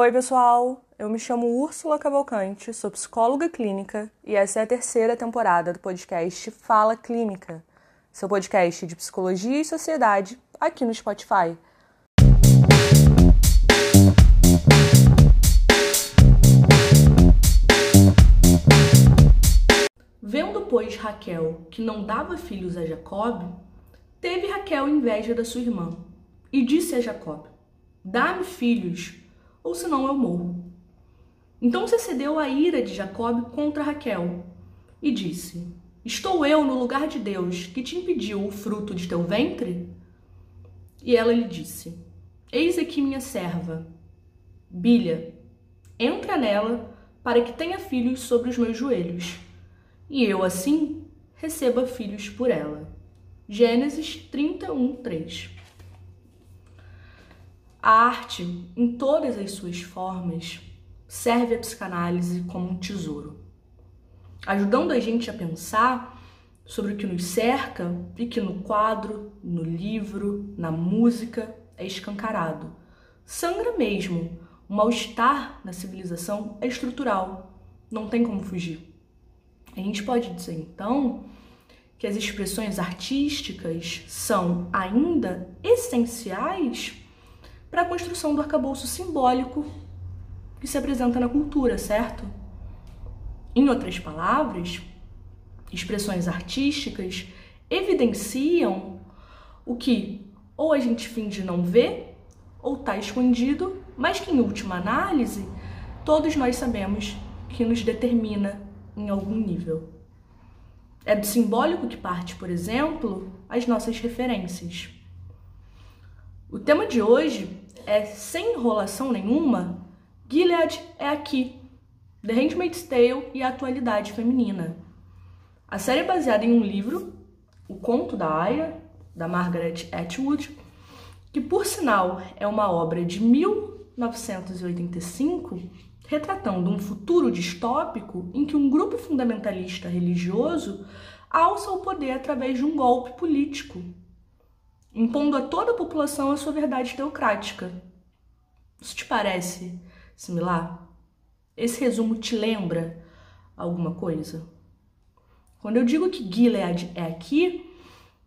Oi, pessoal! Eu me chamo Úrsula Cavalcante, sou psicóloga clínica e essa é a terceira temporada do podcast Fala Clínica, seu podcast de psicologia e sociedade aqui no Spotify. Vendo, pois, Raquel que não dava filhos a Jacob, teve Raquel inveja da sua irmã e disse a Jacob: Dá-me filhos, ou senão eu morro. Então se cedeu a ira de Jacob contra Raquel e disse: Estou eu no lugar de Deus que te impediu o fruto de teu ventre? E ela lhe disse: Eis aqui minha serva, Bilha, entra nela para que tenha filhos sobre os meus joelhos, e eu assim receba filhos por ela. Gênesis 31, 3 a arte, em todas as suas formas, serve à psicanálise como um tesouro, ajudando a gente a pensar sobre o que nos cerca e que no quadro, no livro, na música é escancarado. Sangra mesmo. O mal-estar na civilização é estrutural, não tem como fugir. A gente pode dizer então que as expressões artísticas são ainda essenciais para a construção do arcabouço simbólico que se apresenta na cultura, certo? Em outras palavras, expressões artísticas evidenciam o que ou a gente finge não ver ou está escondido, mas que em última análise todos nós sabemos que nos determina em algum nível. É do simbólico que parte, por exemplo, as nossas referências. O tema de hoje é sem enrolação nenhuma, Gilead é aqui, The Handmaid's Tale e a atualidade feminina. A série é baseada em um livro, O Conto da Aya, da Margaret Atwood, que por sinal é uma obra de 1985, retratando um futuro distópico em que um grupo fundamentalista religioso alça o poder através de um golpe político impondo a toda a população a sua verdade teocrática. Isso te parece similar? Esse resumo te lembra alguma coisa? Quando eu digo que Gilead é aqui,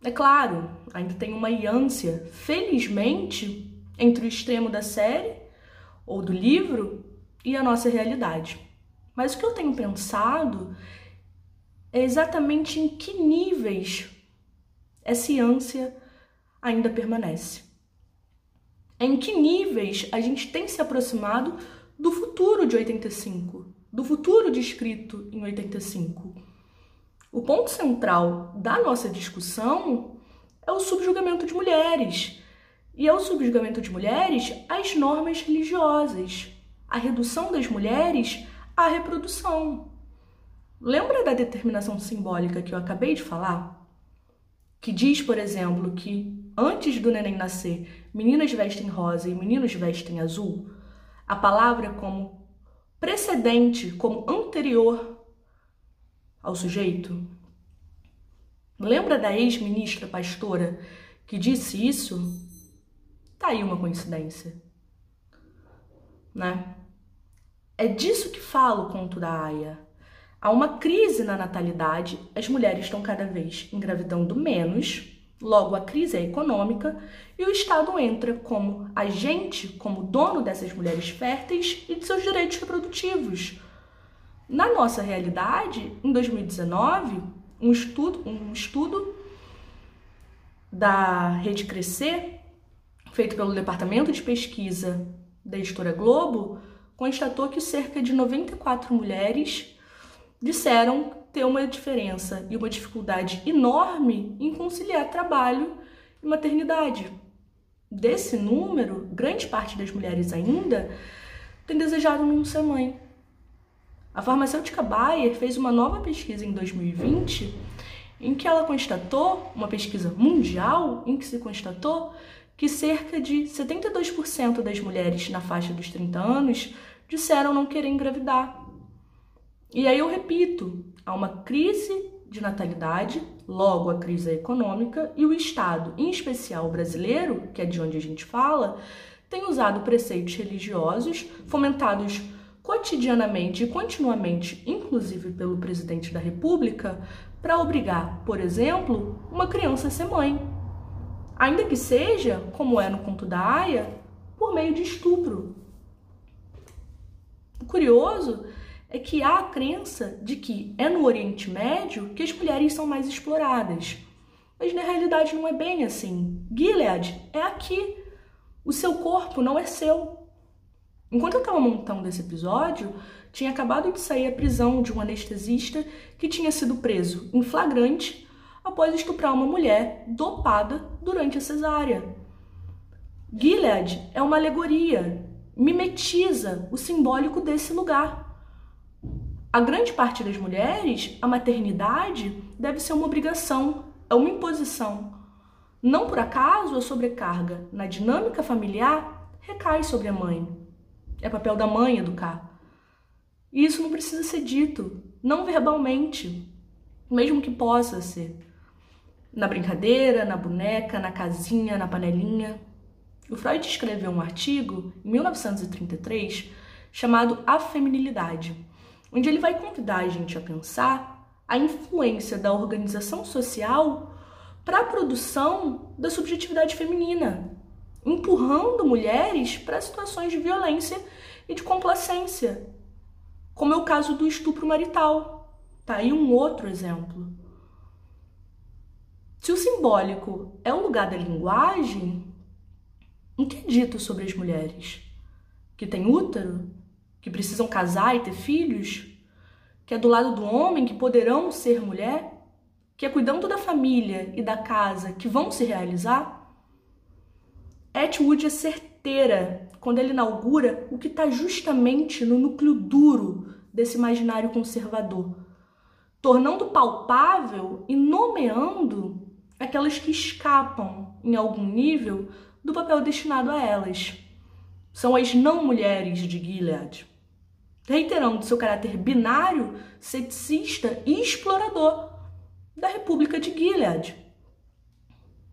é claro, ainda tem uma ânsia, felizmente, entre o extremo da série ou do livro e a nossa realidade. Mas o que eu tenho pensado é exatamente em que níveis essa ânsia ainda permanece. Em que níveis a gente tem se aproximado do futuro de 85, do futuro descrito em 85? O ponto central da nossa discussão é o subjugamento de mulheres. E é o subjugamento de mulheres às normas religiosas, a redução das mulheres à reprodução. Lembra da determinação simbólica que eu acabei de falar? que diz, por exemplo, que antes do neném nascer, meninas vestem rosa e meninos vestem azul, a palavra como precedente, como anterior ao sujeito. Lembra da ex-ministra pastora que disse isso? Tá aí uma coincidência. Né? É disso que fala o conto da Aya. Há uma crise na natalidade, as mulheres estão cada vez engravidando menos, logo a crise é econômica e o Estado entra como agente, como dono dessas mulheres férteis e de seus direitos reprodutivos. Na nossa realidade, em 2019, um estudo, um estudo da Rede Crescer, feito pelo Departamento de Pesquisa da Editora Globo, constatou que cerca de 94 mulheres disseram ter uma diferença e uma dificuldade enorme em conciliar trabalho e maternidade. Desse número, grande parte das mulheres ainda tem desejado não ser mãe. A farmacêutica Bayer fez uma nova pesquisa em 2020 em que ela constatou, uma pesquisa mundial, em que se constatou que cerca de 72% das mulheres na faixa dos 30 anos disseram não querer engravidar. E aí eu repito, há uma crise de natalidade, logo a crise econômica, e o Estado, em especial o brasileiro, que é de onde a gente fala, tem usado preceitos religiosos fomentados cotidianamente e continuamente, inclusive pelo presidente da República, para obrigar, por exemplo, uma criança a ser mãe. Ainda que seja, como é no conto da Aya, por meio de estupro. O curioso é que há a crença de que é no Oriente Médio que as mulheres são mais exploradas. Mas na realidade não é bem assim. Gilead é aqui. O seu corpo não é seu. Enquanto eu estava montando esse episódio, tinha acabado de sair a prisão de um anestesista que tinha sido preso em flagrante após estuprar uma mulher dopada durante a cesárea. Gilead é uma alegoria, mimetiza o simbólico desse lugar. A grande parte das mulheres, a maternidade deve ser uma obrigação, é uma imposição. Não por acaso a sobrecarga na dinâmica familiar recai sobre a mãe. É papel da mãe educar. E isso não precisa ser dito, não verbalmente, mesmo que possa ser. Na brincadeira, na boneca, na casinha, na panelinha. O Freud escreveu um artigo em 1933 chamado A Feminilidade, onde ele vai convidar a gente a pensar a influência da organização social para a produção da subjetividade feminina, empurrando mulheres para situações de violência e de complacência, como é o caso do estupro marital. Tá aí um outro exemplo. Se o simbólico é o lugar da linguagem, o que é dito sobre as mulheres? Que têm útero? Que precisam casar e ter filhos? Que é do lado do homem que poderão ser mulher? Que é cuidando da família e da casa que vão se realizar? Atwood é certeira quando ele inaugura o que está justamente no núcleo duro desse imaginário conservador, tornando palpável e nomeando aquelas que escapam, em algum nível, do papel destinado a elas. São as não-mulheres de Gilead, reiterando seu caráter binário, ceticista e explorador da República de Gilead.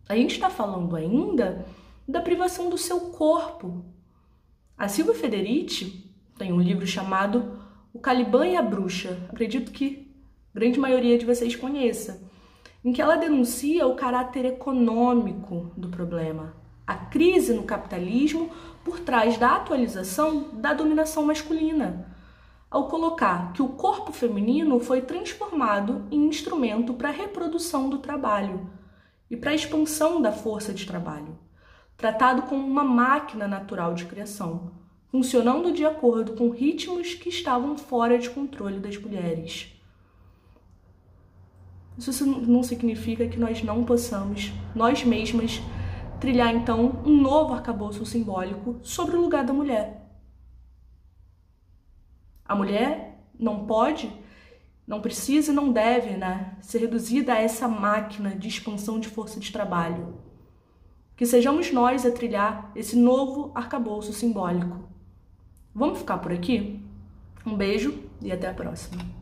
A gente está falando ainda da privação do seu corpo. A Silvia Federici tem um livro chamado O Caliban e a Bruxa, acredito que a grande maioria de vocês conheça, em que ela denuncia o caráter econômico do problema, a crise no capitalismo por trás da atualização da dominação masculina, ao colocar que o corpo feminino foi transformado em instrumento para a reprodução do trabalho e para a expansão da força de trabalho tratado como uma máquina natural de criação, funcionando de acordo com ritmos que estavam fora de controle das mulheres. Isso não significa que nós não possamos, nós mesmas, trilhar então um novo arcabouço simbólico sobre o lugar da mulher. A mulher não pode, não precisa e não deve né, ser reduzida a essa máquina de expansão de força de trabalho que sejamos nós a trilhar esse novo arcabouço simbólico. Vamos ficar por aqui? Um beijo e até a próxima.